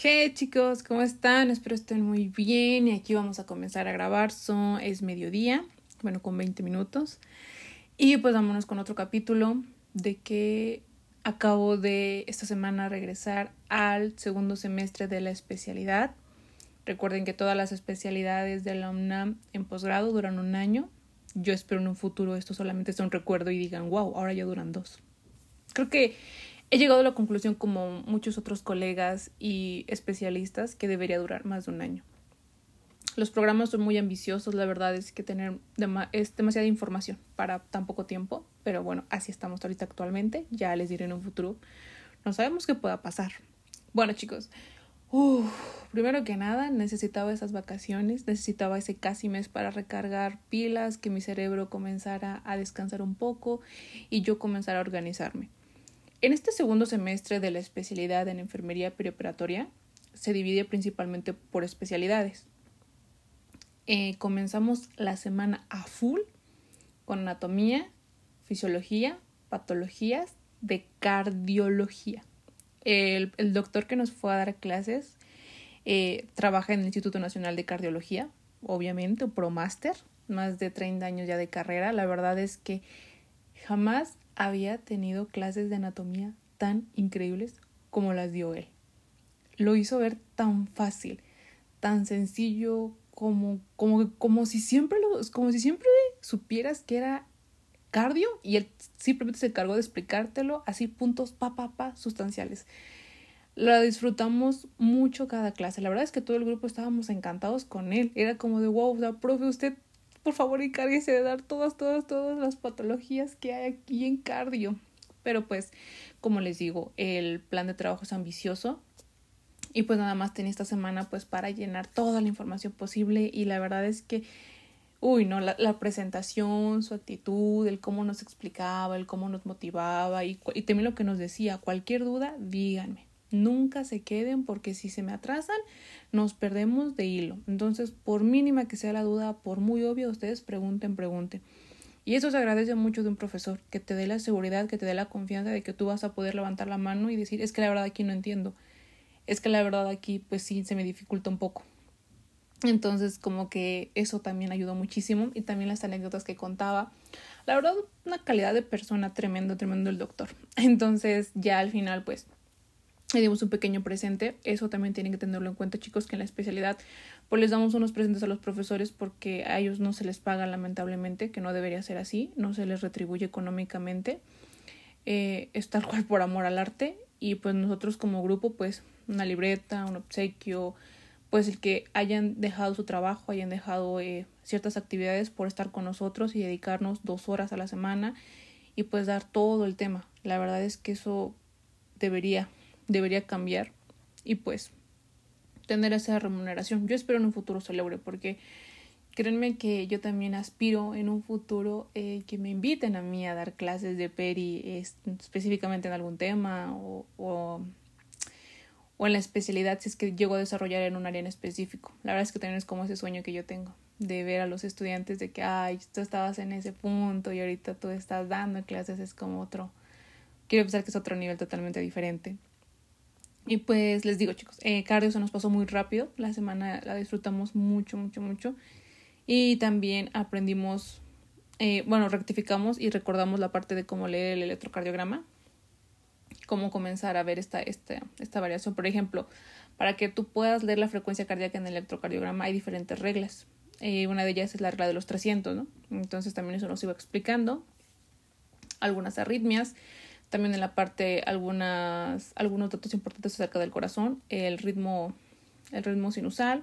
¿Qué chicos? ¿Cómo están? Espero estén muy bien y aquí vamos a comenzar a grabar. Son, es mediodía, bueno, con 20 minutos. Y pues vámonos con otro capítulo de que acabo de esta semana regresar al segundo semestre de la especialidad. Recuerden que todas las especialidades de la UNAM en posgrado duran un año. Yo espero en un futuro esto solamente sea un recuerdo y digan, wow, ahora ya duran dos. Creo que he llegado a la conclusión, como muchos otros colegas y especialistas, que debería durar más de un año. Los programas son muy ambiciosos, la verdad es que tener es demasiada información para tan poco tiempo, pero bueno, así estamos ahorita actualmente, ya les diré en un futuro, no sabemos qué pueda pasar. Bueno chicos, primero que nada necesitaba esas vacaciones, necesitaba ese casi mes para recargar pilas, que mi cerebro comenzara a descansar un poco y yo comenzara a organizarme. En este segundo semestre de la especialidad en enfermería perioperatoria se divide principalmente por especialidades. Eh, comenzamos la semana a full con anatomía, fisiología, patologías de cardiología. El, doctor que nos fue a dar clases eh, trabaja en el Instituto Nacional de Cardiología, obviamente, un ProMaster, más de 30 años ya de carrera. La verdad es que jamás había tenido clases de anatomía tan increíbles como las dio él. Lo hizo ver tan fácil, tan sencillo, como, como, como si siempre lo, como si siempre supieras que era cardio y él simplemente se encargó de explicártelo así puntos pa pa pa sustanciales. La disfrutamos mucho cada clase. La verdad es que todo el grupo estábamos encantados con él. Era como de wow, o profe, usted por favor encárguese de dar todas, todas, todas las patologías que hay aquí en cardio. Pero pues, como les digo, el plan de trabajo es ambicioso. Y pues nada más tenía esta semana pues para llenar toda la información posible. Y la verdad es que, uy, no, la, la presentación, su actitud, el cómo nos explicaba, el cómo nos motivaba y, y también lo que nos decía, cualquier duda, díganme. Nunca se queden porque si se me atrasan, nos perdemos de hilo. Entonces, por mínima que sea la duda, por muy obvio, ustedes pregunten, pregunten. Y eso se agradece mucho de un profesor, que te dé la seguridad, que te dé la confianza de que tú vas a poder levantar la mano y decir, es que la verdad aquí no entiendo. Es que la verdad aquí pues sí se me dificulta un poco. Entonces como que eso también ayudó muchísimo y también las anécdotas que contaba. La verdad, una calidad de persona tremendo, tremendo el doctor. Entonces ya al final pues le dimos un pequeño presente. Eso también tienen que tenerlo en cuenta, chicos, que en la especialidad pues les damos unos presentes a los profesores porque a ellos no se les paga lamentablemente, que no debería ser así, no se les retribuye económicamente. Eh, es tal cual por amor al arte y pues nosotros como grupo pues una libreta, un obsequio, pues el que hayan dejado su trabajo, hayan dejado eh, ciertas actividades por estar con nosotros y dedicarnos dos horas a la semana y pues dar todo el tema. La verdad es que eso debería debería cambiar y pues tener esa remuneración. Yo espero en un futuro se logre porque créanme que yo también aspiro en un futuro eh, que me inviten a mí a dar clases de peri específicamente en algún tema o, o, o, en la especialidad si es que llego a desarrollar en un área en específico. La verdad es que también es como ese sueño que yo tengo de ver a los estudiantes de que, ay, tú estabas en ese punto y ahorita tú estás dando clases, es como otro, quiero pensar que es otro nivel totalmente diferente. Y pues les digo chicos, eh, cardio se nos pasó muy rápido, la semana la disfrutamos mucho, mucho, mucho. Y también aprendimos, eh, bueno, rectificamos y recordamos la parte de cómo leer el electrocardiograma, cómo comenzar a ver esta, esta, esta variación. Por ejemplo, para que tú puedas leer la frecuencia cardíaca en el electrocardiograma hay diferentes reglas. Eh, una de ellas es la regla de los 300, ¿no? Entonces también eso nos iba explicando. Algunas arritmias, también en la parte algunas, algunos datos importantes acerca del corazón, el ritmo, el ritmo sinusal,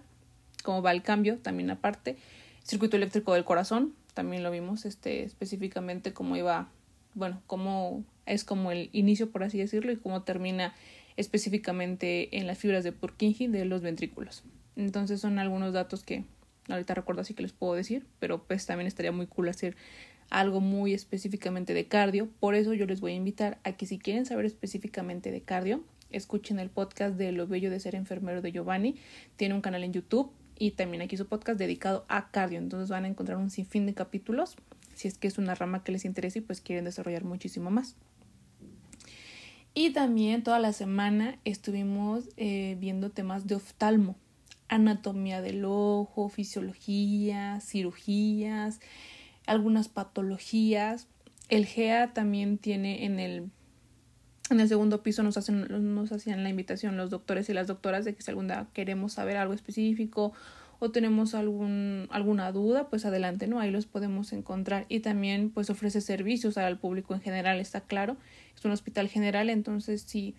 cómo va el cambio, también aparte, circuito eléctrico del corazón, también lo vimos este, específicamente cómo iba, bueno, cómo es como el inicio, por así decirlo, y cómo termina específicamente en las fibras de Purkinje de los ventrículos. Entonces son algunos datos que ahorita recuerdo así que les puedo decir, pero pues también estaría muy cool hacer algo muy específicamente de cardio. Por eso yo les voy a invitar a que si quieren saber específicamente de cardio, escuchen el podcast de Lo Bello de Ser Enfermero de Giovanni. Tiene un canal en YouTube y también aquí su podcast dedicado a cardio. Entonces van a encontrar un sinfín de capítulos si es que es una rama que les interesa y pues quieren desarrollar muchísimo más. Y también toda la semana estuvimos eh, viendo temas de oftalmo, anatomía del ojo, fisiología, cirugías, algunas patologías. El GEA también tiene en el, en el segundo piso, nos, hacen, nos hacían la invitación los doctores y las doctoras de que si algún queremos saber algo específico o tenemos algún, alguna duda, pues adelante, ¿no? Ahí los podemos encontrar. Y también pues ofrece servicios al público en general, está claro. Es un hospital general, entonces si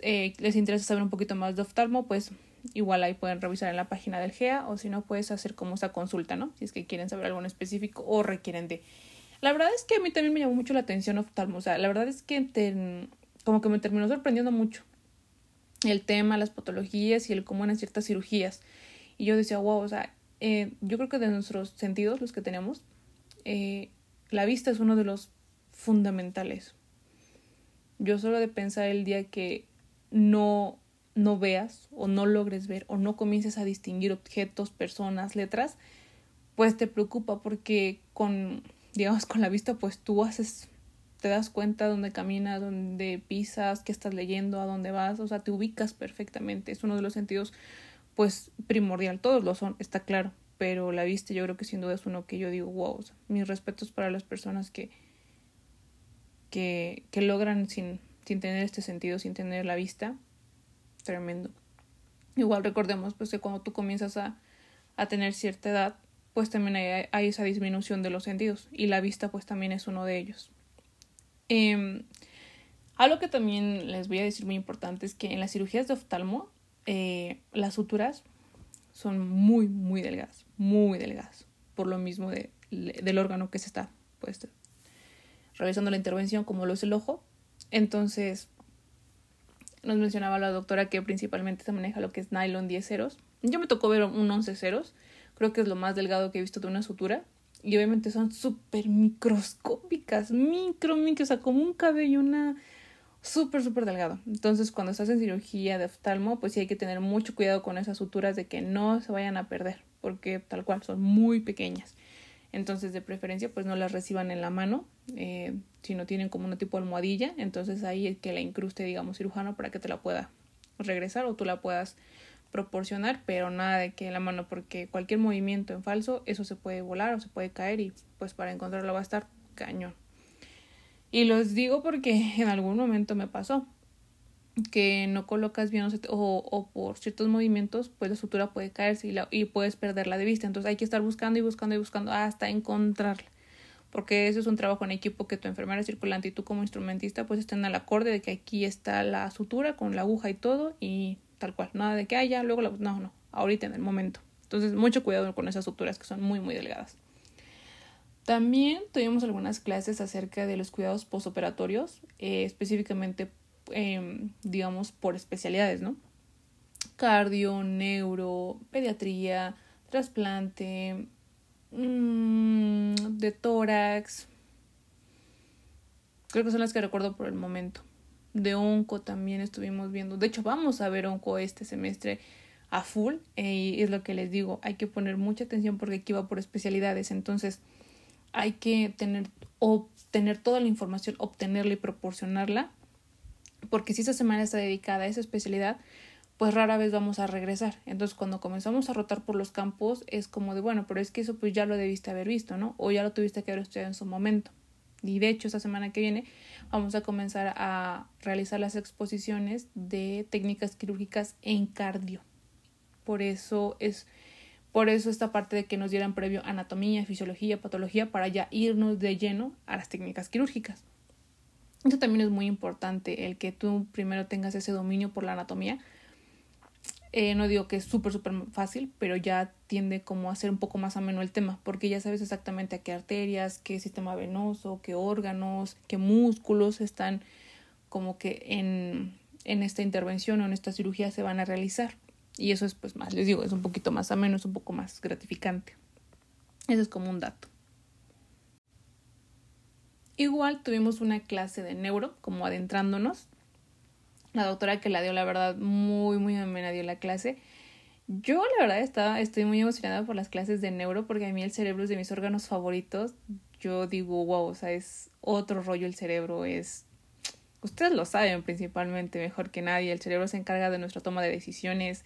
eh, les interesa saber un poquito más de oftalmo, pues igual ahí pueden revisar en la página del GEA o si no puedes hacer como esa consulta, ¿no? Si es que quieren saber algo en específico o requieren de... La verdad es que a mí también me llamó mucho la atención oftalmo, o sea, la verdad es que como que me terminó sorprendiendo mucho el tema, las patologías y el cómo eran ciertas cirugías. Y yo decía, wow, o sea, eh, yo creo que de nuestros sentidos, los que tenemos, eh, la vista es uno de los fundamentales. Yo solo de pensar el día que no no veas o no logres ver o no comiences a distinguir objetos, personas, letras, pues te preocupa porque con, digamos, con la vista, pues tú haces, te das cuenta dónde caminas, dónde pisas, qué estás leyendo, a dónde vas, o sea, te ubicas perfectamente. Es uno de los sentidos, pues, primordial. Todos lo son, está claro, pero la vista yo creo que sin duda es uno que yo digo, wow, mis respetos para las personas que, que, que logran sin, sin tener este sentido, sin tener la vista, tremendo. Igual recordemos pues que cuando tú comienzas a, a tener cierta edad, pues también hay, esa disminución de los sentidos y la vista pues también es uno de ellos. Eh, algo que también les voy a decir muy importante es que en las cirugías de oftalmo eh, las suturas son muy muy delgadas, muy delgadas, por lo mismo de, del órgano que se está pues realizando la intervención como lo es el ojo. Entonces, nos mencionaba la doctora que principalmente se maneja lo que es nylon 10 ceros. Yo me tocó ver un 11 ceros, creo que es lo más delgado que he visto de una sutura. Y obviamente son súper microscópicas, micro, micro, o sea, como un cabello, una súper, súper delgado. Entonces, cuando estás en cirugía de oftalmo, pues sí hay que tener mucho cuidado con esas suturas de que no se vayan a perder, porque tal cual son muy pequeñas. Entonces, de preferencia, pues no las reciban en la mano, eh, si no tienen como un tipo de almohadilla. Entonces, ahí es que la incruste, digamos, cirujano para que te la pueda regresar o tú la puedas proporcionar, pero nada de que la mano, porque cualquier movimiento en falso, eso se puede volar o se puede caer y pues para encontrarlo va a estar cañón. Y los digo porque en algún momento me pasó que no colocas bien o, o, por ciertos movimientos, pues la sutura puede caerse y, la, y puedes perderla de vista. Entonces hay que estar buscando y buscando y buscando hasta encontrarla. Porque eso es un trabajo en equipo que tu enfermera circulante y tú como instrumentista pues estén al acorde de que aquí está la sutura con la aguja y todo y tal cual. Nada de que haya, luego la... No, no, ahorita en el momento. Entonces mucho cuidado con esas suturas que son muy, muy delgadas. También tuvimos algunas clases acerca de los cuidados postoperatorios, eh, específicamente Em, digamos, por especialidades, ¿no? Cardio, neuro, pediatría, trasplante, mmm, de tórax. Creo que son las que recuerdo por el momento. De onco también estuvimos viendo. De hecho, vamos a ver onco este semestre a full. Eh, y es lo que les digo, hay que poner mucha atención porque aquí va por especialidades. Entonces, hay que tener, obtener toda la información, obtenerla y proporcionarla porque si esa semana está dedicada a esa especialidad, pues rara vez vamos a regresar. Entonces, cuando comenzamos a rotar por los campos, es como de, bueno, pero es que eso pues ya lo debiste haber visto, ¿no? O ya lo tuviste que haber estudiado en su momento. Y de hecho, esta semana que viene vamos a comenzar a realizar las exposiciones de técnicas quirúrgicas en cardio. Por eso es por eso esta parte de que nos dieran previo anatomía, fisiología, patología para ya irnos de lleno a las técnicas quirúrgicas. Eso también es muy importante, el que tú primero tengas ese dominio por la anatomía. Eh, no digo que es súper, súper fácil, pero ya tiende como a ser un poco más ameno el tema, porque ya sabes exactamente a qué arterias, qué sistema venoso, qué órganos, qué músculos están como que en, en esta intervención o en esta cirugía se van a realizar. Y eso es pues más, les digo, es un poquito más ameno, es un poco más gratificante. Eso es como un dato. Igual tuvimos una clase de neuro, como adentrándonos. La doctora que la dio, la verdad, muy, muy amena dio la clase. Yo, la verdad, estaba, estoy muy emocionada por las clases de neuro porque a mí el cerebro es de mis órganos favoritos. Yo digo, wow, o sea, es otro rollo el cerebro, es ustedes lo saben principalmente mejor que nadie, el cerebro se encarga de nuestra toma de decisiones,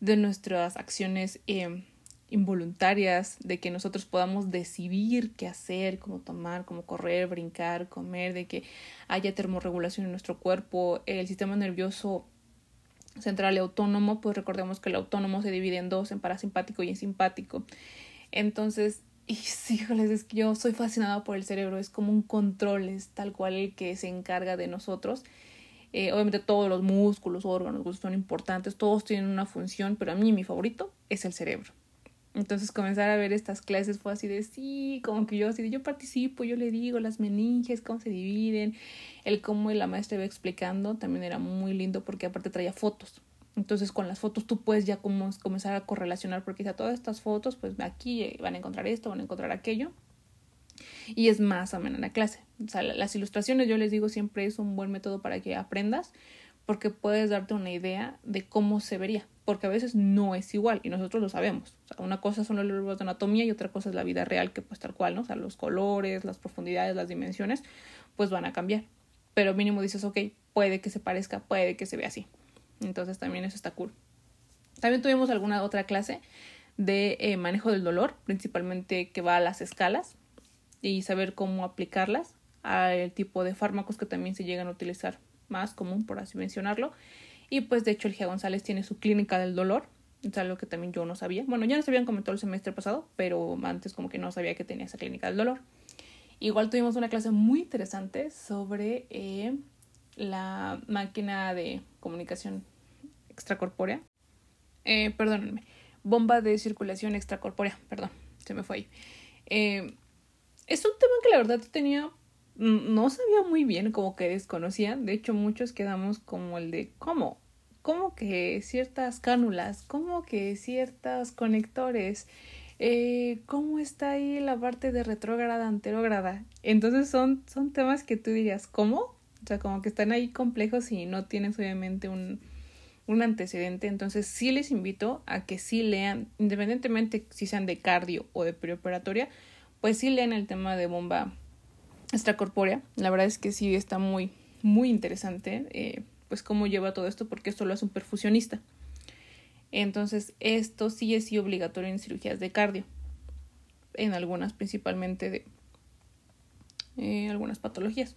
de nuestras acciones eh, involuntarias, de que nosotros podamos decidir qué hacer, cómo tomar, cómo correr, brincar, comer, de que haya termorregulación en nuestro cuerpo, el sistema nervioso central y autónomo, pues recordemos que el autónomo se divide en dos, en parasimpático y en simpático. Entonces, híjoles, es que yo soy fascinada por el cerebro, es como un control, es tal cual el que se encarga de nosotros. Eh, obviamente todos los músculos, órganos son importantes, todos tienen una función, pero a mí mi favorito es el cerebro. Entonces comenzar a ver estas clases fue así de sí, como que yo así de yo participo, yo le digo las meninges, cómo se dividen, el cómo la maestra iba explicando, también era muy lindo porque aparte traía fotos. Entonces con las fotos tú puedes ya como comenzar a correlacionar porque a todas estas fotos, pues aquí van a encontrar esto, van a encontrar aquello. Y es más amena la clase. O sea, las ilustraciones yo les digo siempre es un buen método para que aprendas porque puedes darte una idea de cómo se vería, porque a veces no es igual y nosotros lo sabemos. Una cosa son los libros de anatomía y otra cosa es la vida real, que pues tal cual, ¿no? O sea, los colores, las profundidades, las dimensiones, pues van a cambiar. Pero mínimo dices, ok, puede que se parezca, puede que se vea así. Entonces también eso está cool. También tuvimos alguna otra clase de eh, manejo del dolor, principalmente que va a las escalas y saber cómo aplicarlas al tipo de fármacos que también se llegan a utilizar más común, por así mencionarlo. Y pues de hecho el Gia González tiene su clínica del dolor, es algo que también yo no sabía. Bueno, ya nos habían comentado el semestre pasado, pero antes como que no sabía que tenía esa clínica del dolor. Igual tuvimos una clase muy interesante sobre eh, la máquina de comunicación extracorpórea. Eh, perdónenme, bomba de circulación extracorpórea, perdón, se me fue ahí. Eh, es un tema que la verdad tenía, no sabía muy bien, como que desconocía. De hecho, muchos quedamos como el de, ¿cómo? ¿Cómo que ciertas cánulas? ¿Cómo que ciertos conectores? Eh, ¿Cómo está ahí la parte de retrógrada, anterógrada? Entonces son, son temas que tú dirías, ¿cómo? O sea, como que están ahí complejos y no tienes obviamente un, un antecedente. Entonces sí les invito a que sí lean, independientemente si sean de cardio o de preoperatoria, pues sí lean el tema de bomba extracorpórea. La verdad es que sí está muy, muy interesante, eh, pues cómo lleva todo esto, porque esto lo hace un perfusionista. Entonces, esto sí es sí obligatorio en cirugías de cardio, en algunas principalmente de eh, algunas patologías.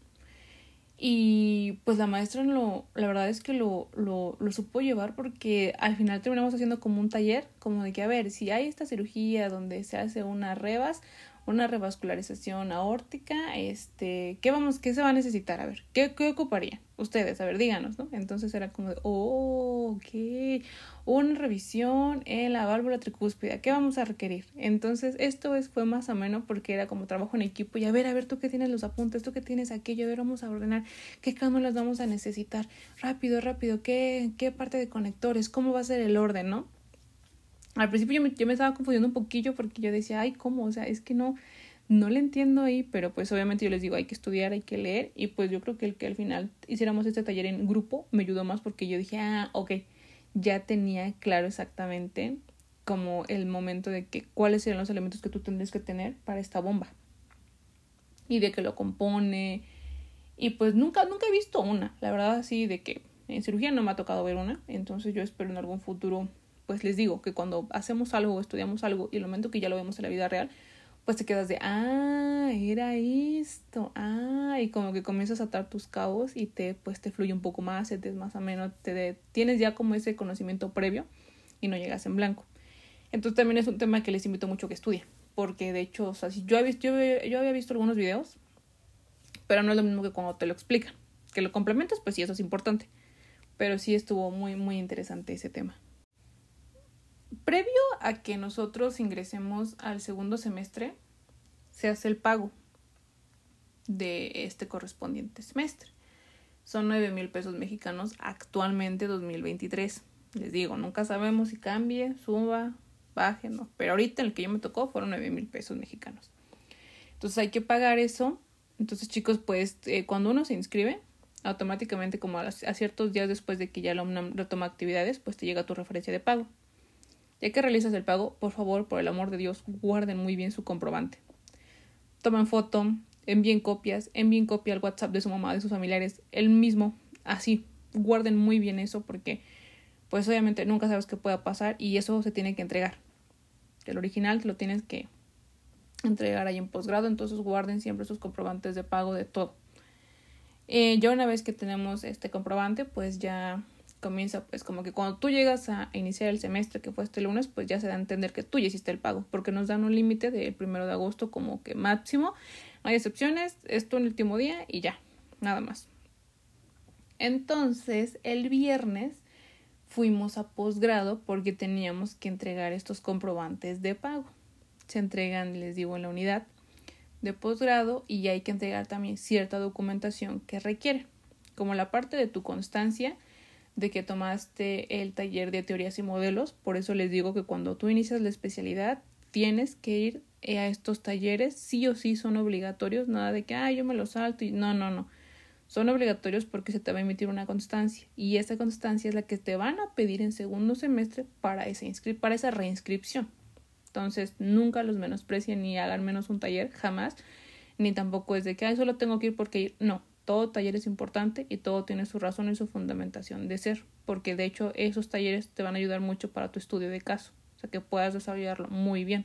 Y pues la maestra lo, la verdad es que lo, lo, supo llevar porque al final terminamos haciendo como un taller, como de que a ver, si hay esta cirugía donde se hace una rebas, una revascularización aórtica, este, ¿qué vamos, qué se va a necesitar? A ver, ¿qué, qué ocuparía? Ustedes, a ver, díganos, ¿no? Entonces era como de, oh, ok, una revisión en la válvula tricúspide, ¿qué vamos a requerir? Entonces, esto es, fue más ameno porque era como trabajo en equipo y a ver, a ver, tú que tienes los apuntes, tú que tienes aquello, a ver, vamos a ordenar qué cánulas vamos a necesitar, rápido, rápido, qué, qué parte de conectores, cómo va a ser el orden, ¿no? Al principio yo me, estaba confundiendo un poquillo porque yo decía, ay, ¿cómo? O sea, es que no, no le entiendo ahí, pero pues obviamente yo les digo, hay que estudiar, hay que leer y pues yo creo que el que al final hiciéramos este taller en grupo me ayudó más porque yo dije, ah, ok, ya tenía claro exactamente como el momento de que cuáles eran los elementos que tú tendrías que tener para esta bomba y de que lo compone y pues nunca nunca he visto una la verdad así de que en cirugía no me ha tocado ver una entonces yo espero en algún futuro pues les digo que cuando hacemos algo o estudiamos algo y el momento que ya lo vemos en la vida real, pues te quedas de, ah, era esto, ah, y como que comienzas a atar tus cabos y te, pues te fluye un poco más, te es más o menos, te tienes ya como ese conocimiento previo y no llegas en blanco. Entonces también es un tema que les invito mucho que estudien, porque de hecho, o sea, si yo, visto, yo, yo había visto algunos videos, pero no es lo mismo que cuando te lo explican. Que lo complementas, pues sí, eso es importante. Pero sí estuvo muy, muy interesante ese tema. Previo a que nosotros ingresemos al segundo semestre, se hace el pago de este correspondiente semestre. Son nueve mil pesos mexicanos actualmente 2023. Les digo, nunca sabemos si cambie, suba, baje, no. Pero ahorita en el que yo me tocó fueron nueve mil pesos mexicanos. Entonces hay que pagar eso. Entonces chicos, pues eh, cuando uno se inscribe, automáticamente como a, ciertos días después de que ya la UNAM retoma actividades, pues te llega tu referencia de pago. Ya que realizas el pago, por favor, por el amor de Dios, guarden muy bien su comprobante. Tomen foto, envíen copias, envíen copia al WhatsApp de su mamá, de sus familiares, el mismo, así, guarden muy bien eso porque pues obviamente nunca sabes qué pueda pasar y eso se tiene que entregar. El original lo tienes que entregar ahí en posgrado, entonces guarden siempre sus comprobantes de pago de todo. Eh, ya una vez que tenemos este comprobante, pues ya comienza, pues como que cuando tú llegas a iniciar el semestre, que fue este lunes, pues ya se da a entender que tú ya hiciste el pago, porque nos dan un límite del primero de agosto como que máximo, no hay excepciones, es tu último día y ya, nada más. Entonces, el viernes fuimos a posgrado porque teníamos que entregar estos comprobantes de pago. Se entregan, les digo, en la unidad de posgrado y hay que entregar también cierta documentación que requiere, como la parte de tu constancia de que tomaste el taller de teorías y modelos. Por eso les digo que cuando tú inicias la especialidad tienes que ir a estos talleres, sí o sí son obligatorios, nada de que, ah, yo me los salto y no, no, no. Son obligatorios porque se te va a emitir una constancia. Y esa constancia es la que te van a pedir en segundo semestre para esa, para esa reinscripción. Entonces, nunca los menosprecien ni hagan menos un taller, jamás, ni tampoco es de que, ay, solo tengo que ir porque ir. No, todo taller es importante y todo tiene su razón y su fundamentación de ser, porque de hecho esos talleres te van a ayudar mucho para tu estudio de caso, o sea que puedas desarrollarlo muy bien.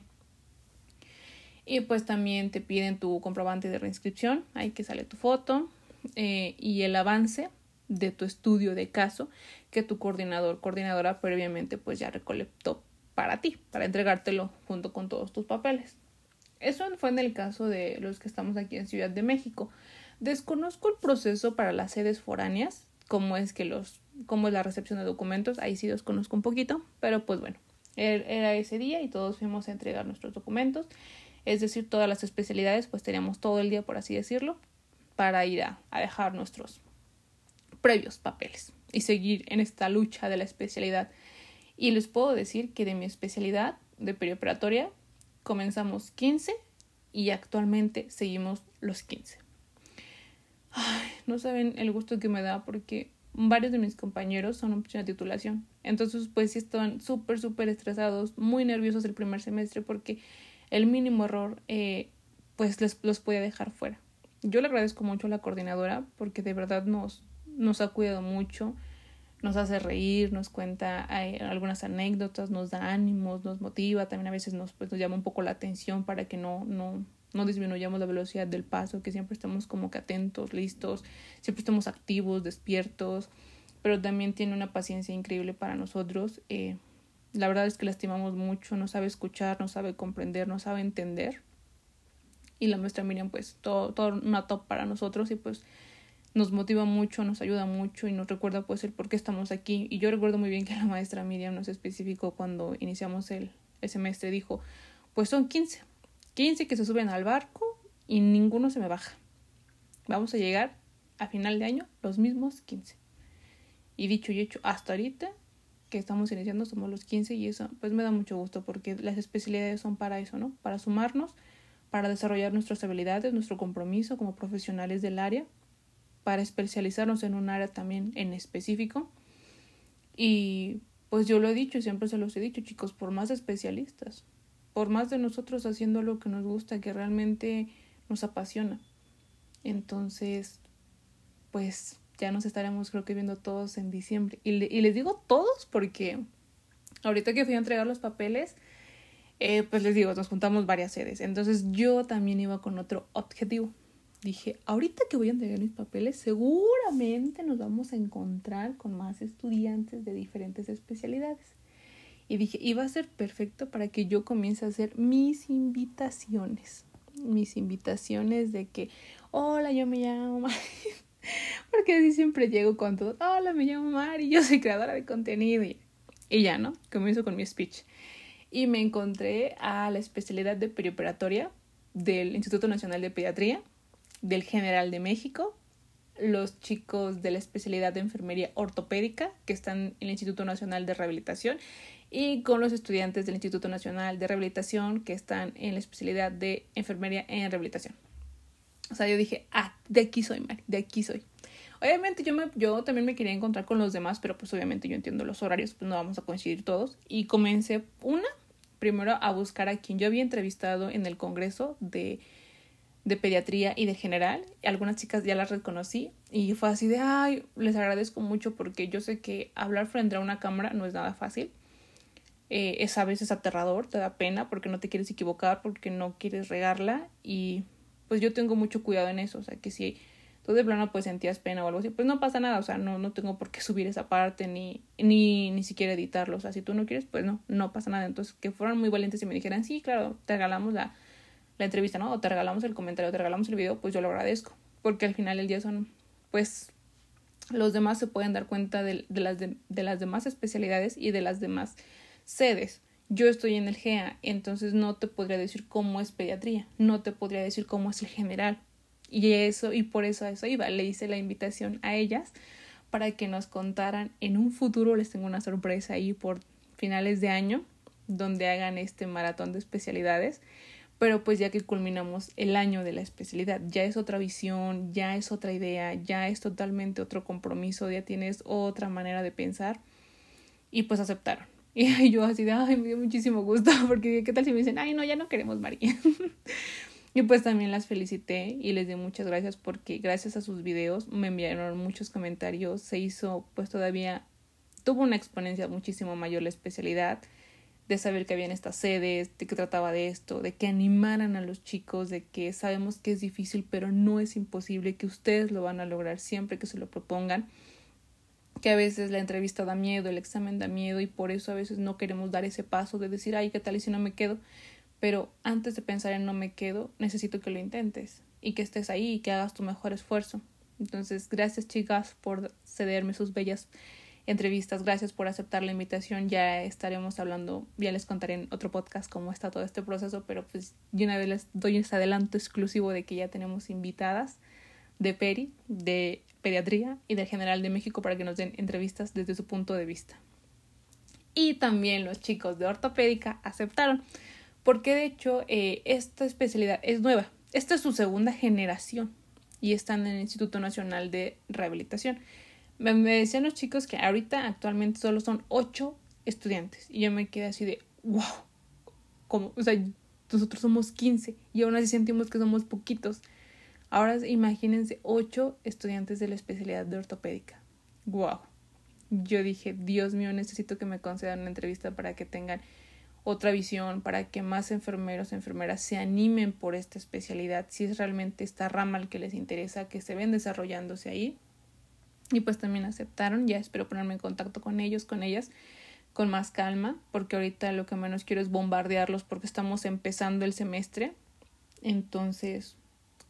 Y pues también te piden tu comprobante de reinscripción, ahí que sale tu foto, eh, y el avance de tu estudio de caso que tu coordinador, coordinadora previamente pues ya recolectó para ti, para entregártelo junto con todos tus papeles. Eso fue en el caso de los que estamos aquí en Ciudad de México. Desconozco el proceso para las sedes foráneas, cómo es que los, cómo es la recepción de documentos, ahí sí desconozco un poquito, pero pues bueno, er, era ese día y todos fuimos a entregar nuestros documentos, es decir, todas las especialidades, pues teníamos todo el día, por así decirlo, para ir a, dejar nuestros previos papeles y seguir en esta lucha de la especialidad. Y les puedo decir que de mi especialidad de perioperatoria comenzamos 15 y actualmente seguimos los 15. Ay, no saben el gusto que me da porque varios de mis compañeros son opción de titulación. Entonces, pues sí estaban súper, súper estresados, muy nerviosos el primer semestre porque el mínimo error, eh, pues les los podía dejar fuera. Yo le agradezco mucho a la coordinadora porque de verdad nos, nos ha cuidado mucho, nos hace reír, nos cuenta algunas anécdotas, nos da ánimos, nos motiva, también a veces nos, pues, nos llama un poco la atención para que no, no, no disminuyamos la velocidad del paso, que siempre estemos como que atentos, listos, siempre estemos activos, despiertos, pero también tiene una paciencia increíble para nosotros. Eh, la verdad es que la estimamos mucho, no sabe escuchar, no sabe comprender, no sabe entender y la maestra Miriam pues todo, todo una top para nosotros y pues nos motiva mucho, nos ayuda mucho y nos recuerda pues el por qué estamos aquí. Y yo recuerdo muy bien que la maestra Miriam nos especificó cuando iniciamos el, el semestre, dijo, pues son 15, 15 que se suben al barco y ninguno se me baja. Vamos a llegar a final de año los mismos 15. Y dicho y hecho, hasta ahorita que estamos iniciando somos los 15 y eso pues me da mucho gusto porque las especialidades son para eso, ¿no? Para sumarnos para desarrollar nuestras habilidades, nuestro compromiso como profesionales del área, para especializarnos en un área también en específico. Y pues yo lo he dicho y siempre se los he dicho, chicos, por más especialistas, por más de nosotros haciendo lo que nos gusta, que realmente nos apasiona. Entonces, pues ya nos estaremos creo que viendo todos en diciembre. Y, y les digo todos porque ahorita que fui a entregar los papeles, eh, pues les digo, nos juntamos varias sedes. Entonces yo también iba con otro objetivo. Dije, ahorita que voy a entregar mis papeles, seguramente nos vamos a encontrar con más estudiantes de diferentes especialidades. Y dije, iba a ser perfecto para que yo comience a hacer mis invitaciones. Mis invitaciones de que, hola, yo me llamo Mari. Porque así siempre llego con todo, hola, me llamo Mari, yo soy creadora de contenido. Y, y ya, ¿no? Comienzo con mi speech y me encontré a la especialidad de perioperatoria del Instituto Nacional de Pediatría, del General de México, los chicos de la especialidad de enfermería ortopédica que están en el Instituto Nacional de Rehabilitación y con los estudiantes del Instituto Nacional de Rehabilitación que están en la especialidad de enfermería en rehabilitación. O sea, yo dije, ah, de aquí soy, Mari, de aquí soy. Obviamente yo, me, yo también me quería encontrar con los demás, pero pues obviamente yo entiendo los horarios, pues no vamos a coincidir todos. Y comencé una primero a buscar a quien yo había entrevistado en el Congreso de, de pediatría y de general. Algunas chicas ya las reconocí y fue así de, ay, les agradezco mucho porque yo sé que hablar frente a una cámara no es nada fácil. Eh, es a veces aterrador, te da pena porque no te quieres equivocar, porque no quieres regarla y pues yo tengo mucho cuidado en eso, o sea que si tú de plano pues sentías pena o algo así, pues no pasa nada, o sea, no, no tengo por qué subir esa parte ni, ni, ni siquiera editarlo, o sea, si tú no quieres, pues no, no pasa nada. Entonces, que fueran muy valientes y me dijeran, sí, claro, te regalamos la, la entrevista, ¿no? O te regalamos el comentario, o te regalamos el video, pues yo lo agradezco, porque al final del día son, pues, los demás se pueden dar cuenta de, de las, de, de las demás especialidades y de las demás sedes. Yo estoy en el GEA, entonces no te podría decir cómo es pediatría, no te podría decir cómo es el general. Y eso, y por eso a eso iba, le hice la invitación a ellas para que nos contaran en un futuro, les tengo una sorpresa ahí por finales de año, donde hagan este maratón de especialidades, pero pues ya que culminamos el año de la especialidad, ya es otra visión, ya es otra idea, ya es totalmente otro compromiso, ya tienes otra manera de pensar y pues aceptaron. Y yo así de, ay, me dio muchísimo gusto, porque qué tal si me dicen, ay, no, ya no queremos María. y pues también las felicité y les di muchas gracias porque gracias a sus videos me enviaron muchos comentarios, se hizo pues todavía, tuvo una exponencia muchísimo mayor la especialidad de saber que habían estas sedes, de que trataba de esto, de que animaran a los chicos, de que sabemos que es difícil, pero no es imposible, que ustedes lo van a lograr siempre que se lo propongan que a veces la entrevista da miedo, el examen da miedo y por eso a veces no queremos dar ese paso de decir, ay, ¿qué tal y si no me quedo? Pero antes de pensar en no me quedo, necesito que lo intentes y que estés ahí y que hagas tu mejor esfuerzo. Entonces, gracias chicas por cederme sus bellas entrevistas, gracias por aceptar la invitación. Ya estaremos hablando, ya les contaré en otro podcast cómo está todo este proceso, pero pues yo una vez les doy ese adelanto exclusivo de que ya tenemos invitadas de Peri, de Pediatría y del General de México para que nos den entrevistas desde su punto de vista. Y también los chicos de ortopédica aceptaron, porque de hecho eh, esta especialidad es nueva. Esta es su segunda generación y están en el Instituto Nacional de Rehabilitación. Me, decían los chicos que ahorita actualmente solo son ocho estudiantes y yo me quedé así de, wow, como, o sea, nosotros somos 15 y aún así sentimos que somos poquitos. Ahora imagínense ocho estudiantes de la especialidad de ortopédica. ¡Wow! Yo dije, Dios mío, necesito que me concedan una entrevista para que tengan otra visión, para que más enfermeros, enfermeras se animen por esta especialidad, si es realmente esta rama al que les interesa, que se ven desarrollándose ahí. Y pues también aceptaron, ya espero ponerme en contacto con ellos, con ellas, con más calma, porque ahorita lo que menos quiero es bombardearlos porque estamos empezando el semestre. Entonces,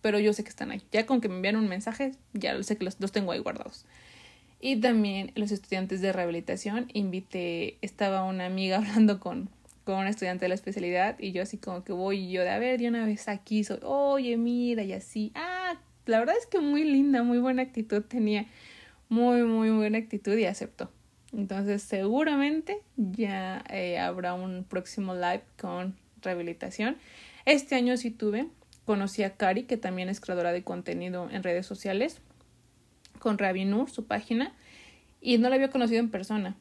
pero yo sé que están ahí. Ya con que me envían un mensaje, ya sé que los, los tengo ahí guardados. Y también los estudiantes de rehabilitación, invité, estaba una amiga hablando con, con una estudiante de la especialidad y yo así como que voy yo de, a ver, de una vez aquí soy, oye, mira, y así, ah, la verdad es que muy linda, muy buena actitud tenía, muy, muy buena actitud y aceptó. Entonces seguramente ya eh, habrá un próximo live con rehabilitación. Este año sí tuve, Conocí a Cari, que también es creadora de contenido en redes sociales, con Rabinur, su página, y no la había conocido en persona.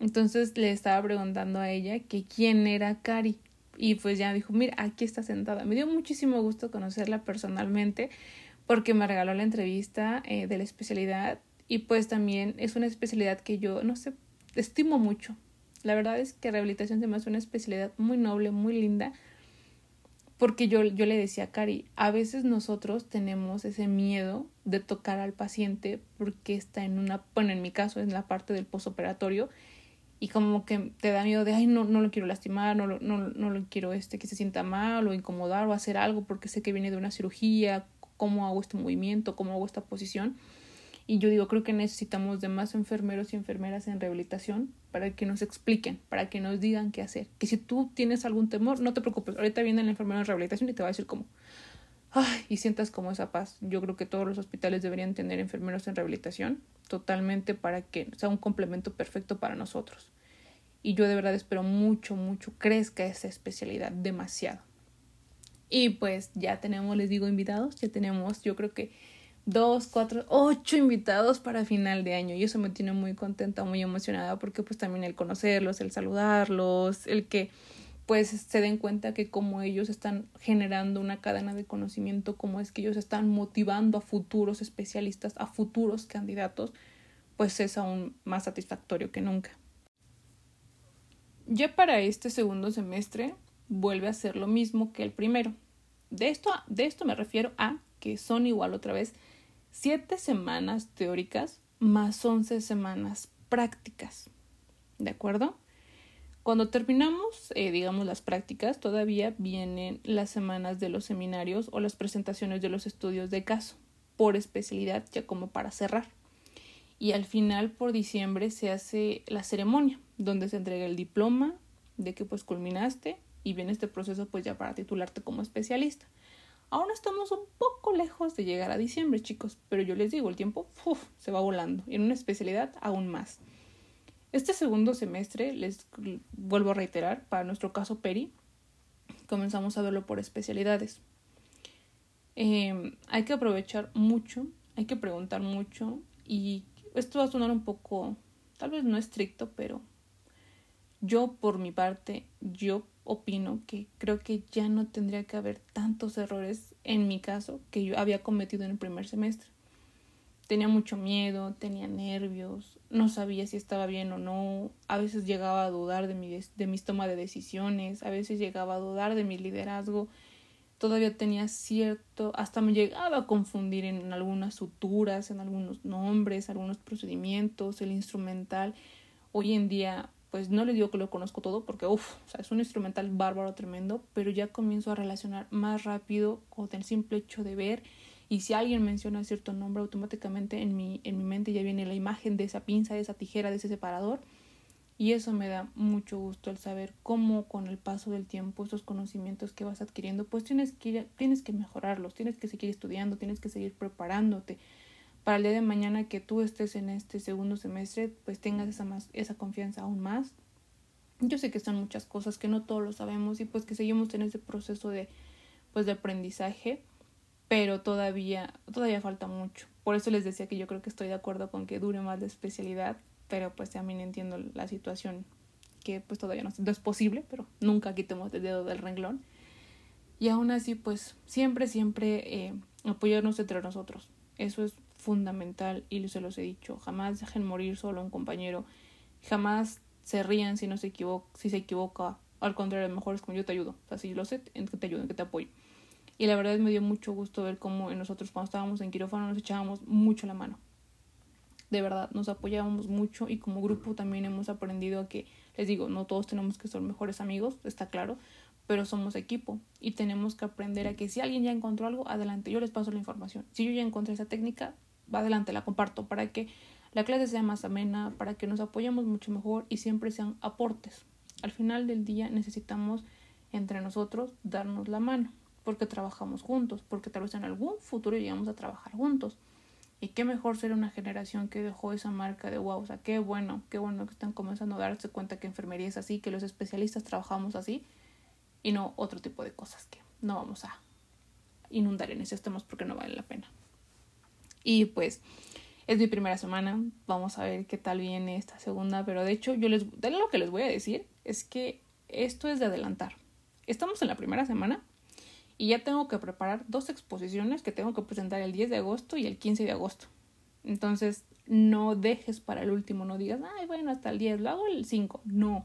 Entonces le estaba preguntando a ella que quién era Cari. Y pues ya dijo, mira, aquí está sentada. Me dio muchísimo gusto conocerla personalmente porque me regaló la entrevista eh, de la especialidad y pues también es una especialidad que yo, no sé, estimo mucho. La verdad es que rehabilitación se me hace una especialidad muy noble, muy linda, porque yo, yo le decía a Cari, a veces nosotros tenemos ese miedo de tocar al paciente porque está en una, bueno, en mi caso, en la parte del posoperatorio, y como que te da miedo de, ay, no, no lo quiero lastimar, no, no, no lo quiero este, que se sienta mal o incomodar o hacer algo porque sé que viene de una cirugía, cómo hago este movimiento, cómo hago esta posición. Y yo digo, creo que necesitamos de más enfermeros y enfermeras en rehabilitación para que nos expliquen, para que nos digan qué hacer. Que si tú tienes algún temor, no te preocupes. Ahorita viene el enfermero en rehabilitación y te va a decir cómo. Ay, y sientas como esa paz. Yo creo que todos los hospitales deberían tener enfermeros en rehabilitación totalmente para que sea un complemento perfecto para nosotros. Y yo de verdad espero mucho, mucho crezca esa especialidad demasiado. Y pues ya tenemos, les digo, invitados, ya tenemos, yo creo que dos, cuatro, ocho invitados para final de año y eso me tiene muy contenta, muy emocionada porque pues también el conocerlos, el saludarlos, el que pues se den cuenta que como ellos están generando una cadena de conocimiento, como es que ellos están motivando a futuros especialistas, a futuros candidatos, pues es aún más satisfactorio que nunca. Ya para este segundo semestre vuelve a ser lo mismo que el primero. De esto, de esto me refiero a que son igual otra vez siete semanas teóricas más once semanas prácticas. ¿De acuerdo? Cuando terminamos, eh, digamos, las prácticas, todavía vienen las semanas de los seminarios o las presentaciones de los estudios de caso, por especialidad, ya como para cerrar. Y al final, por diciembre, se hace la ceremonia, donde se entrega el diploma de que pues culminaste y viene este proceso pues ya para titularte como especialista. Aún estamos un poco lejos de llegar a diciembre, chicos, pero yo les digo, el tiempo se va volando y en una especialidad aún más. Este segundo semestre, les vuelvo a reiterar, para nuestro caso Peri, comenzamos a verlo por especialidades. Em, hay que aprovechar mucho, hay que preguntar mucho y esto va a sonar un poco, tal vez no estricto, pero yo por mi parte, yo opino que creo que ya no tendría que haber tantos errores en mi caso que yo había cometido en el primer semestre. Tenía mucho miedo, tenía nervios, no sabía si estaba bien o no, a veces llegaba a dudar de, mi, de mis tomas de decisiones, a veces llegaba a dudar de mi liderazgo, todavía tenía cierto, hasta me llegaba a confundir en algunas suturas, en algunos nombres, algunos procedimientos, el instrumental. Hoy en día, pues no le digo que lo conozco todo porque, uff, es un instrumental bárbaro, tremendo, pero ya comienzo a relacionar más rápido con el simple hecho de ver y si alguien menciona cierto nombre, automáticamente en mi, en mi mente ya viene la imagen de esa pinza, de esa tijera, de ese separador. Y eso me da mucho gusto el saber cómo con el paso del tiempo esos conocimientos que vas adquiriendo, pues tienes que, tienes que mejorarlos, tienes que seguir estudiando, tienes que seguir preparándote para el día de mañana que tú estés en este segundo semestre, pues tengas esa, más, esa confianza aún más. Yo sé que son muchas cosas que no todos lo sabemos y pues que seguimos en ese proceso de, pues, de aprendizaje pero todavía, todavía falta mucho. Por eso les decía que yo creo que estoy de acuerdo con que dure más de especialidad, pero pues también entiendo la situación que pues todavía no, es posible, pero nunca quitemos el dedo del renglón. Y aún así, pues siempre, siempre eh, apoyarnos entre nosotros. Eso es fundamental y se los he dicho. Jamás dejen morir solo a un compañero. Jamás se rían si no se equivoca, si se equivoca. Al contrario, mejor es como yo te ayudo. O sea, si lo sé, en que te ayudo, en que te apoyo. Y la verdad me dio mucho gusto ver cómo nosotros cuando estábamos en quirófano nos echábamos mucho la mano. De verdad, nos apoyábamos mucho y como grupo también hemos aprendido a que, les digo, no todos tenemos que ser mejores amigos, está claro, pero somos equipo y tenemos que aprender a que si alguien ya encontró algo, adelante, yo les paso la información. Si yo ya encontré esa técnica, va adelante, la comparto para que la clase sea más amena, para que nos apoyemos mucho mejor y siempre sean aportes. Al final del día necesitamos entre nosotros darnos la mano porque trabajamos juntos, porque tal vez en algún futuro llegamos a trabajar juntos. Y qué mejor ser una generación que dejó esa marca de wow, o sea, qué bueno, qué bueno que están comenzando a darse cuenta que enfermería es así, que los especialistas trabajamos así y no otro tipo de cosas que no vamos a inundar en esos temas porque no vale la pena. Y pues es mi primera semana, vamos a ver qué tal viene esta segunda, pero de hecho yo les lo que les voy a decir es que esto es de adelantar. Estamos en la primera semana y ya tengo que preparar dos exposiciones que tengo que presentar el 10 de agosto y el 15 de agosto. Entonces, no dejes para el último, no digas, ay, bueno, hasta el 10, lo hago el 5. No,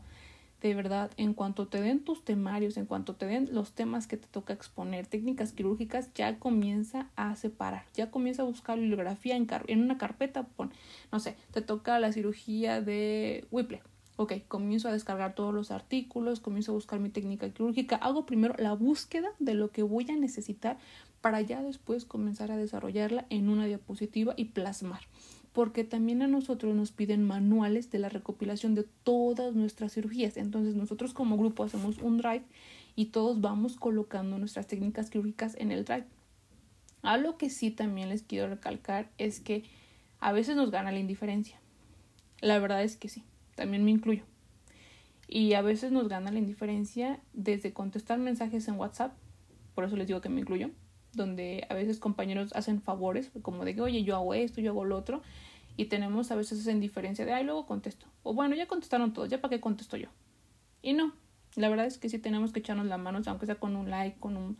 de verdad, en cuanto te den tus temarios, en cuanto te den los temas que te toca exponer, técnicas quirúrgicas, ya comienza a separar, ya comienza a buscar bibliografía en, en una carpeta, pon, no sé, te toca la cirugía de Whipple, Ok, comienzo a descargar todos los artículos, comienzo a buscar mi técnica quirúrgica, hago primero la búsqueda de lo que voy a necesitar para ya después comenzar a desarrollarla en una diapositiva y plasmar. Porque también a nosotros nos piden manuales de la recopilación de todas nuestras cirugías. Entonces nosotros como grupo hacemos un drive y todos vamos colocando nuestras técnicas quirúrgicas en el drive. Algo que sí también les quiero recalcar es que a veces nos gana la indiferencia. La verdad es que sí también me incluyo. Y a veces nos gana la indiferencia desde contestar mensajes en WhatsApp, por eso les digo que me incluyo, donde a veces compañeros hacen favores, como de que, oye, yo hago esto, yo hago lo otro, y tenemos a veces esa indiferencia de, ay, luego contesto. O bueno, ya contestaron todos, ya para qué contesto yo. Y no, La verdad es que sí tenemos que echarnos las manos, aunque sea con un like, con un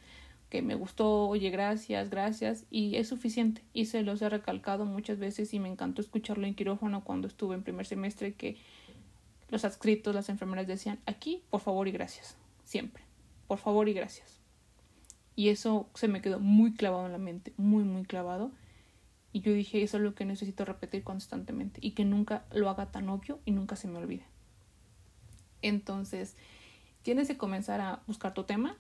que me gustó, oye, gracias, gracias, y es suficiente. Y se los he recalcado muchas veces y me encantó escucharlo en quirófano cuando estuve en primer semestre que los adscritos, las enfermeras decían, aquí, por favor y gracias, siempre, por favor y gracias. Y eso se me quedó muy clavado en la mente, muy, muy clavado. Y yo dije, eso es lo que necesito repetir constantemente y que nunca lo haga tan obvio y nunca se me olvide. Entonces, tienes que comenzar a buscar tu tema,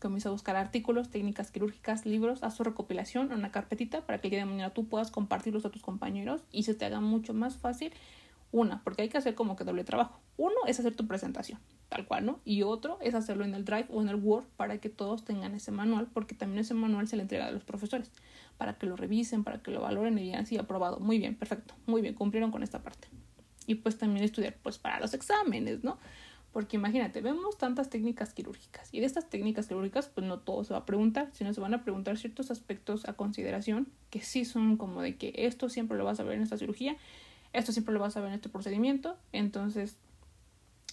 comienza a buscar artículos, técnicas quirúrgicas, libros, haz su recopilación en una carpetita para que el día de mañana tú puedas compartirlos a tus compañeros y se te haga mucho más fácil. Una, porque hay que hacer como que doble trabajo. Uno es hacer tu presentación, tal cual, ¿no? Y otro es hacerlo en el Drive o en el Word para que todos tengan ese manual, porque también ese manual se le entrega a los profesores, para que lo revisen, para que lo valoren y digan, sí, aprobado, muy bien, perfecto, muy bien, cumplieron con esta parte. Y pues también estudiar, pues para los exámenes, ¿no? Porque imagínate, vemos tantas técnicas quirúrgicas y de estas técnicas quirúrgicas pues no todo se va a preguntar, sino se van a preguntar ciertos aspectos a consideración que sí son como de que esto siempre lo vas a ver en esta cirugía, esto siempre lo vas a ver en este procedimiento, entonces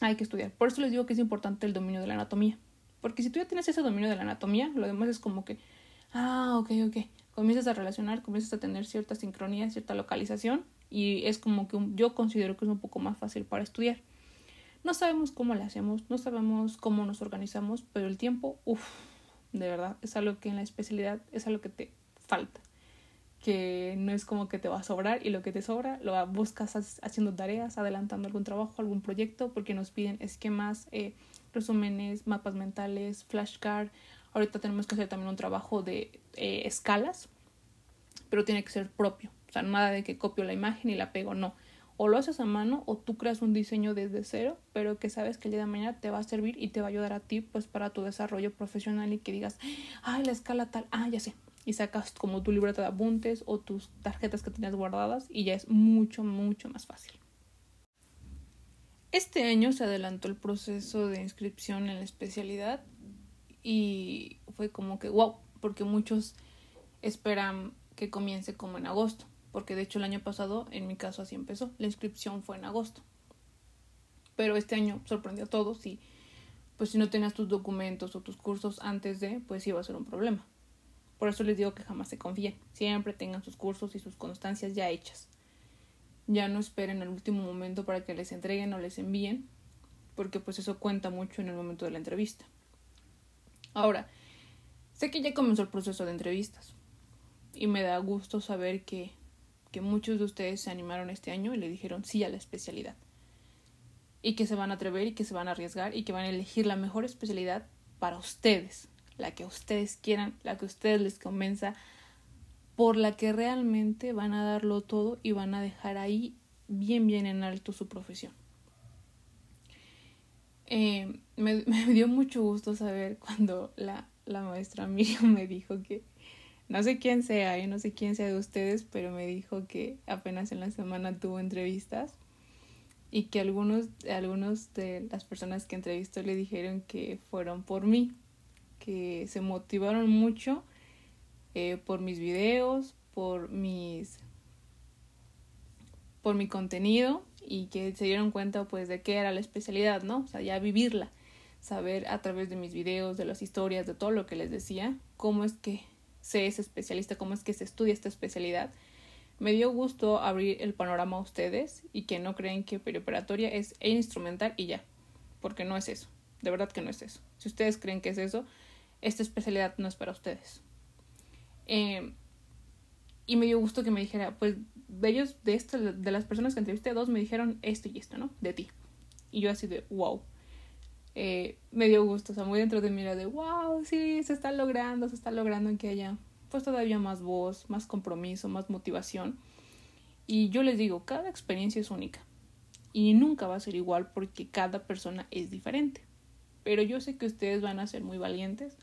hay que estudiar. Por eso les digo que es importante el dominio de la anatomía, porque si tú ya tienes ese dominio de la anatomía, lo demás es como que, ah, ok, ok, comienzas a relacionar, comienzas a tener cierta sincronía, cierta localización y es como que yo considero que es un poco más fácil para estudiar. No sabemos cómo lo hacemos, no sabemos cómo nos organizamos, pero el tiempo, uff, de verdad, es algo que en la especialidad es algo que te falta. Que no es como que te va a sobrar y lo que te sobra lo buscas haciendo tareas, adelantando algún trabajo, algún proyecto, porque nos piden esquemas, eh, resúmenes, mapas mentales, flashcard. Ahorita tenemos que hacer también un trabajo de eh, escalas, pero tiene que ser propio. O sea, nada de que copio la imagen y la pego, no o lo haces a mano o tú creas un diseño desde cero, pero que sabes que el día de mañana te va a servir y te va a ayudar a ti pues para tu desarrollo profesional y que digas, ay, la escala tal, ah, ya sé. Y sacas como tu libreta de apuntes o tus tarjetas que tenías guardadas y ya es mucho, mucho más fácil. Este año se adelantó el proceso de inscripción en la especialidad y fue como que wow, porque muchos esperan que comience como en agosto porque de hecho el año pasado, en mi caso así empezó, la inscripción fue en agosto. Pero este año sorprendió a todos y pues si no tenías tus documentos o tus cursos antes de, pues iba a ser un problema. Por eso les digo que jamás se confíen, siempre tengan sus cursos y sus constancias ya hechas. Ya no esperen el último momento para que les entreguen o les envíen, porque pues eso cuenta mucho en el momento de la entrevista. Ahora, sé que ya comenzó el proceso de entrevistas y me da gusto saber que que muchos de ustedes se animaron este año y le dijeron sí a la especialidad. Y que se van a atrever y que se van a arriesgar y que van a elegir la mejor especialidad para ustedes, la que ustedes quieran, la que ustedes les convenza, por la que realmente van a darlo todo y van a dejar ahí bien, bien en alto su profesión. Eh, me, dio mucho gusto saber cuando la, la maestra Miriam me dijo que no sé quién sea, yo no sé quién sea de ustedes, pero me dijo que apenas en la semana tuvo entrevistas y que algunos, algunos de las personas que entrevistó le dijeron que fueron por mí, que se motivaron mucho eh, por mis videos, por mis por mi contenido y que se dieron cuenta pues de qué era la especialidad, ¿no? O sea, ya vivirla, saber a través de mis videos, de las historias, de todo lo que les decía, cómo es que se es especialista, cómo es que se estudia esta especialidad. Me dio gusto abrir el panorama a ustedes y que no creen que perioperatoria es e instrumental y ya, porque no es eso, de verdad que no es eso. Si ustedes creen que es eso, esta especialidad no es para ustedes. Em, y me dio gusto que me dijera, pues de ellos, de, estas, de las personas que entrevisté, dos me dijeron esto y esto, ¿no? De ti. Y yo así de, wow. Eh, me dio gusto, o sea, muy dentro de mí era de, wow, sí, se está logrando, se está logrando en que haya pues todavía más voz, más compromiso, más motivación. Y yo les digo, cada experiencia es única y nunca va a ser igual porque cada persona es diferente. Pero yo sé que ustedes van a ser muy valientes,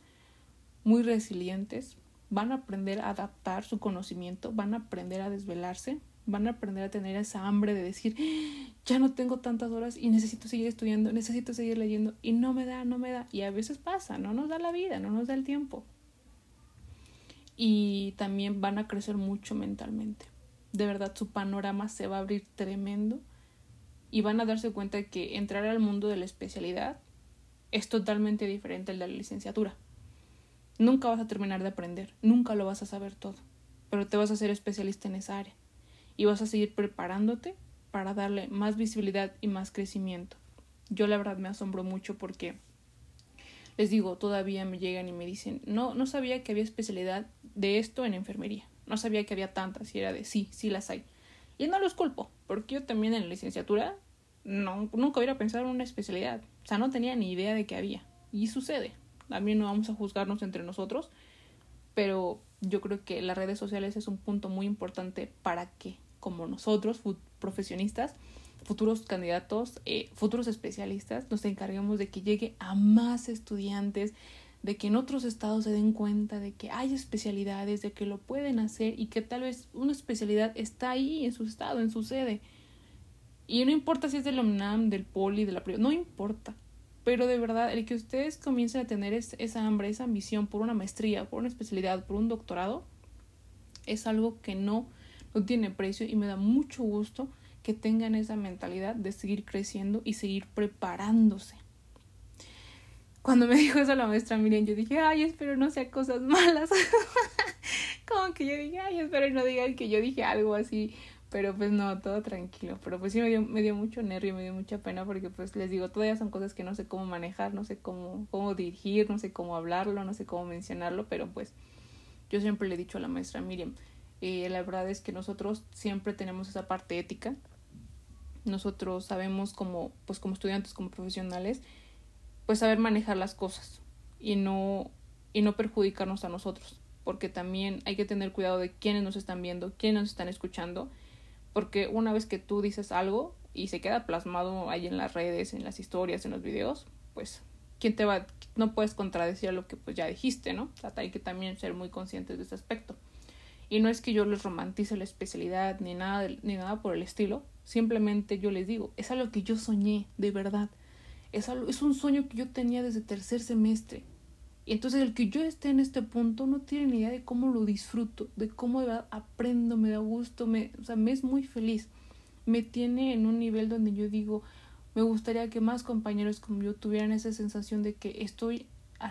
muy resilientes, van a aprender a adaptar su conocimiento, van a aprender a desvelarse, van a aprender a tener esa hambre de decir, ya no tengo tantas horas y necesito seguir estudiando, necesito seguir leyendo y no me da, no me da. Y a veces pasa, no nos da la vida, no nos da el tiempo. Y también van a crecer mucho mentalmente. De verdad, su panorama se va a abrir tremendo y van a darse cuenta que entrar al mundo de la especialidad es totalmente diferente al de la licenciatura. Nunca vas a terminar de aprender, nunca lo vas a saber todo, pero te vas a hacer especialista en esa área y vas a seguir preparándote para darle más visibilidad y más crecimiento. Yo la verdad me asombro mucho porque les digo, todavía me llegan y me dicen, no, no sabía que había especialidad de esto en enfermería, no sabía que había tantas y era de sí, sí las hay. Y no los culpo, porque yo también en la licenciatura no, nunca hubiera pensado en una especialidad, o sea, no tenía ni idea de que había. Y sucede, también no vamos a juzgarnos entre nosotros, pero yo creo que las redes sociales es un punto muy importante para que, como nosotros, profesionistas, futuros candidatos, eh, futuros especialistas, nos encarguemos de que llegue a más estudiantes, de que en otros estados se den cuenta de que hay especialidades, de que lo pueden hacer y que tal vez una especialidad está ahí en su estado, en su sede. Y no importa si es del UNAM, del Poli, de la privada, no importa. Pero de verdad, el que ustedes comiencen a tener esa hambre, esa ambición por una maestría, por una especialidad, por un doctorado, es algo que no, no tiene precio y me da mucho gusto que tengan esa mentalidad de seguir creciendo y seguir preparándose. Cuando me dijo eso la maestra Miriam, yo dije, ay, espero no sea cosas malas. Como que yo dije, ay, espero no digan que yo dije algo así pero pues no, todo tranquilo. Pero pues sí me dio, me dio mucho nervio, me dio mucha pena porque pues les digo, todavía son cosas que no sé cómo manejar, no sé cómo, cómo dirigir, no sé cómo hablarlo, no sé cómo mencionarlo, pero pues yo siempre le he dicho a la maestra Miriam, eh, la verdad es que nosotros siempre tenemos esa parte ética. Nosotros sabemos como, pues como estudiantes, como profesionales, pues saber manejar las cosas y no, y no perjudicarnos a nosotros. Porque también hay que tener cuidado de quiénes nos están viendo, quiénes nos están escuchando porque una vez que tú dices algo y se queda plasmado ahí en las redes, en las historias, en los videos, pues quién te va no puedes contradecir lo que pues ya dijiste, ¿no? O hay que también ser muy conscientes de ese aspecto. Y no es que yo les romantice la especialidad ni nada ni nada por el estilo, simplemente yo les digo, es algo que yo soñé, de verdad. Es algo, es un sueño que yo tenía desde tercer semestre. Y entonces el que yo esté en este punto no tiene ni idea de cómo lo disfruto, de cómo aprendo, me da gusto, me, o sea, me es muy feliz. Me tiene en un nivel donde yo digo, me gustaría que más compañeros como yo tuvieran esa sensación de que estoy,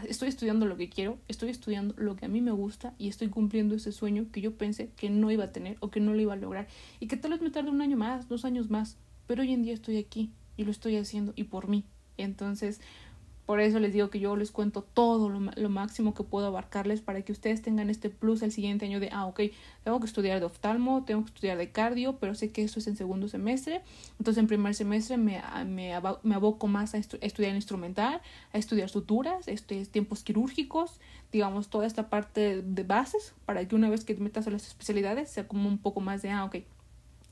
estoy estudiando lo que quiero, estoy estudiando lo que a mí me gusta y estoy cumpliendo ese sueño que yo pensé que no iba a tener o que no lo iba a lograr y que tal vez me tarde un año más, dos años más, pero hoy en día estoy aquí y lo estoy haciendo y por mí. Entonces, por eso les digo que yo les cuento todo lo, máximo que puedo abarcarles para que ustedes tengan este plus el siguiente año de, ah, ok, tengo que estudiar de oftalmo, tengo que estudiar de cardio, pero sé que eso es en segundo semestre. Entonces en primer semestre me, me, me aboco más a, estudiar instrumental, a estudiar suturas, este, tiempos quirúrgicos, digamos, toda esta parte de bases para que una vez que metas a las especialidades sea como un poco más de, ah, ok,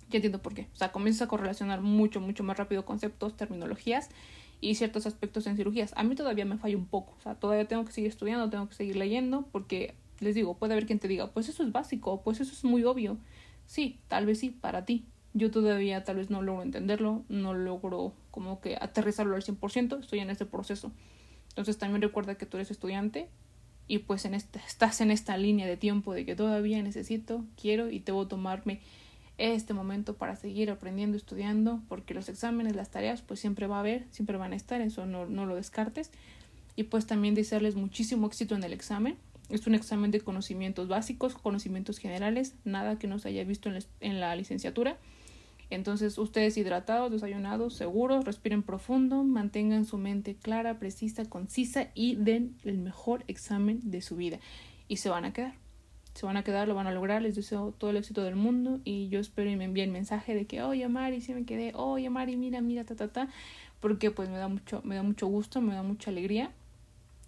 ya entiendo por qué. O sea, comienzas a correlacionar mucho, mucho más rápido conceptos, terminologías y ciertos aspectos en cirugías. A mí todavía me falla un poco, o sea, todavía tengo que seguir estudiando, tengo que seguir leyendo, porque les digo, puede haber quien te diga, pues eso es básico, pues eso es muy obvio. Sí, tal vez sí, para ti. Yo todavía tal vez no logro entenderlo, no logro como que aterrizarlo al 100%, estoy en ese proceso. Entonces también recuerda que tú eres estudiante y pues en esta, estás en esta línea de tiempo de que todavía necesito, quiero y debo tomarme este momento para seguir aprendiendo, estudiando, porque los exámenes, las tareas, pues siempre va a haber, siempre van a estar, eso no, no lo descartes. Y pues también desearles muchísimo éxito en el examen. Es un examen de conocimientos básicos, conocimientos generales, nada que no se haya visto en la, en la licenciatura. Entonces, ustedes hidratados, desayunados, seguros, respiren profundo, mantengan su mente clara, precisa, concisa y den el mejor examen de su vida. Y se van a quedar se van a quedar, lo van a lograr, les deseo todo el éxito del mundo y yo espero y me envíen mensaje de que, oye Mari, si me quedé, oye Mari, mira, mira, ta, ta, ta, porque pues me da mucho, me da mucho gusto, me da mucha alegría,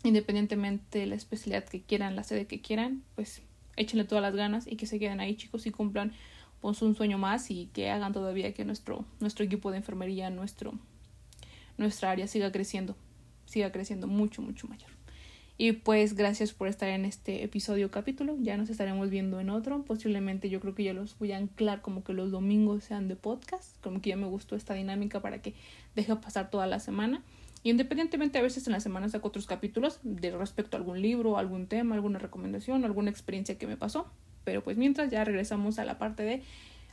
independientemente de la especialidad que quieran, la sede que quieran, pues échenle todas las ganas y que se queden ahí chicos y cumplan pues un sueño más y que hagan todavía que nuestro, nuestro equipo de enfermería, nuestro, nuestra área siga creciendo, siga creciendo mucho, mucho mayor. Y pues gracias por estar en este episodio capítulo. Ya nos estaremos viendo en otro. Posiblemente yo creo que ya los voy a anclar como que los domingos sean de podcast. Como que ya me gustó esta dinámica para que deje pasar toda la semana. Y independientemente a veces en la semana saco otros capítulos de respecto a algún libro, algún tema, alguna recomendación, alguna experiencia que me pasó. Pero pues mientras ya regresamos a la parte de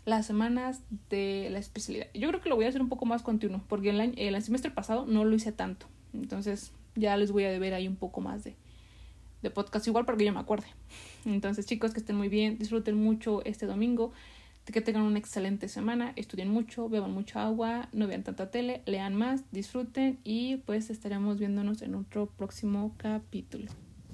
las semanas de la especialidad. Yo creo que lo voy a hacer un poco más continuo porque el, el semestre pasado no lo hice tanto. Entonces ya les voy a deber ahí un poco más de, de podcast igual para que yo me acuerde. Entonces chicos, que estén muy bien, disfruten mucho este domingo, que tengan una excelente semana, estudien mucho, beban mucha agua, no vean tanta tele, lean más, disfruten y pues estaremos viéndonos en otro próximo capítulo.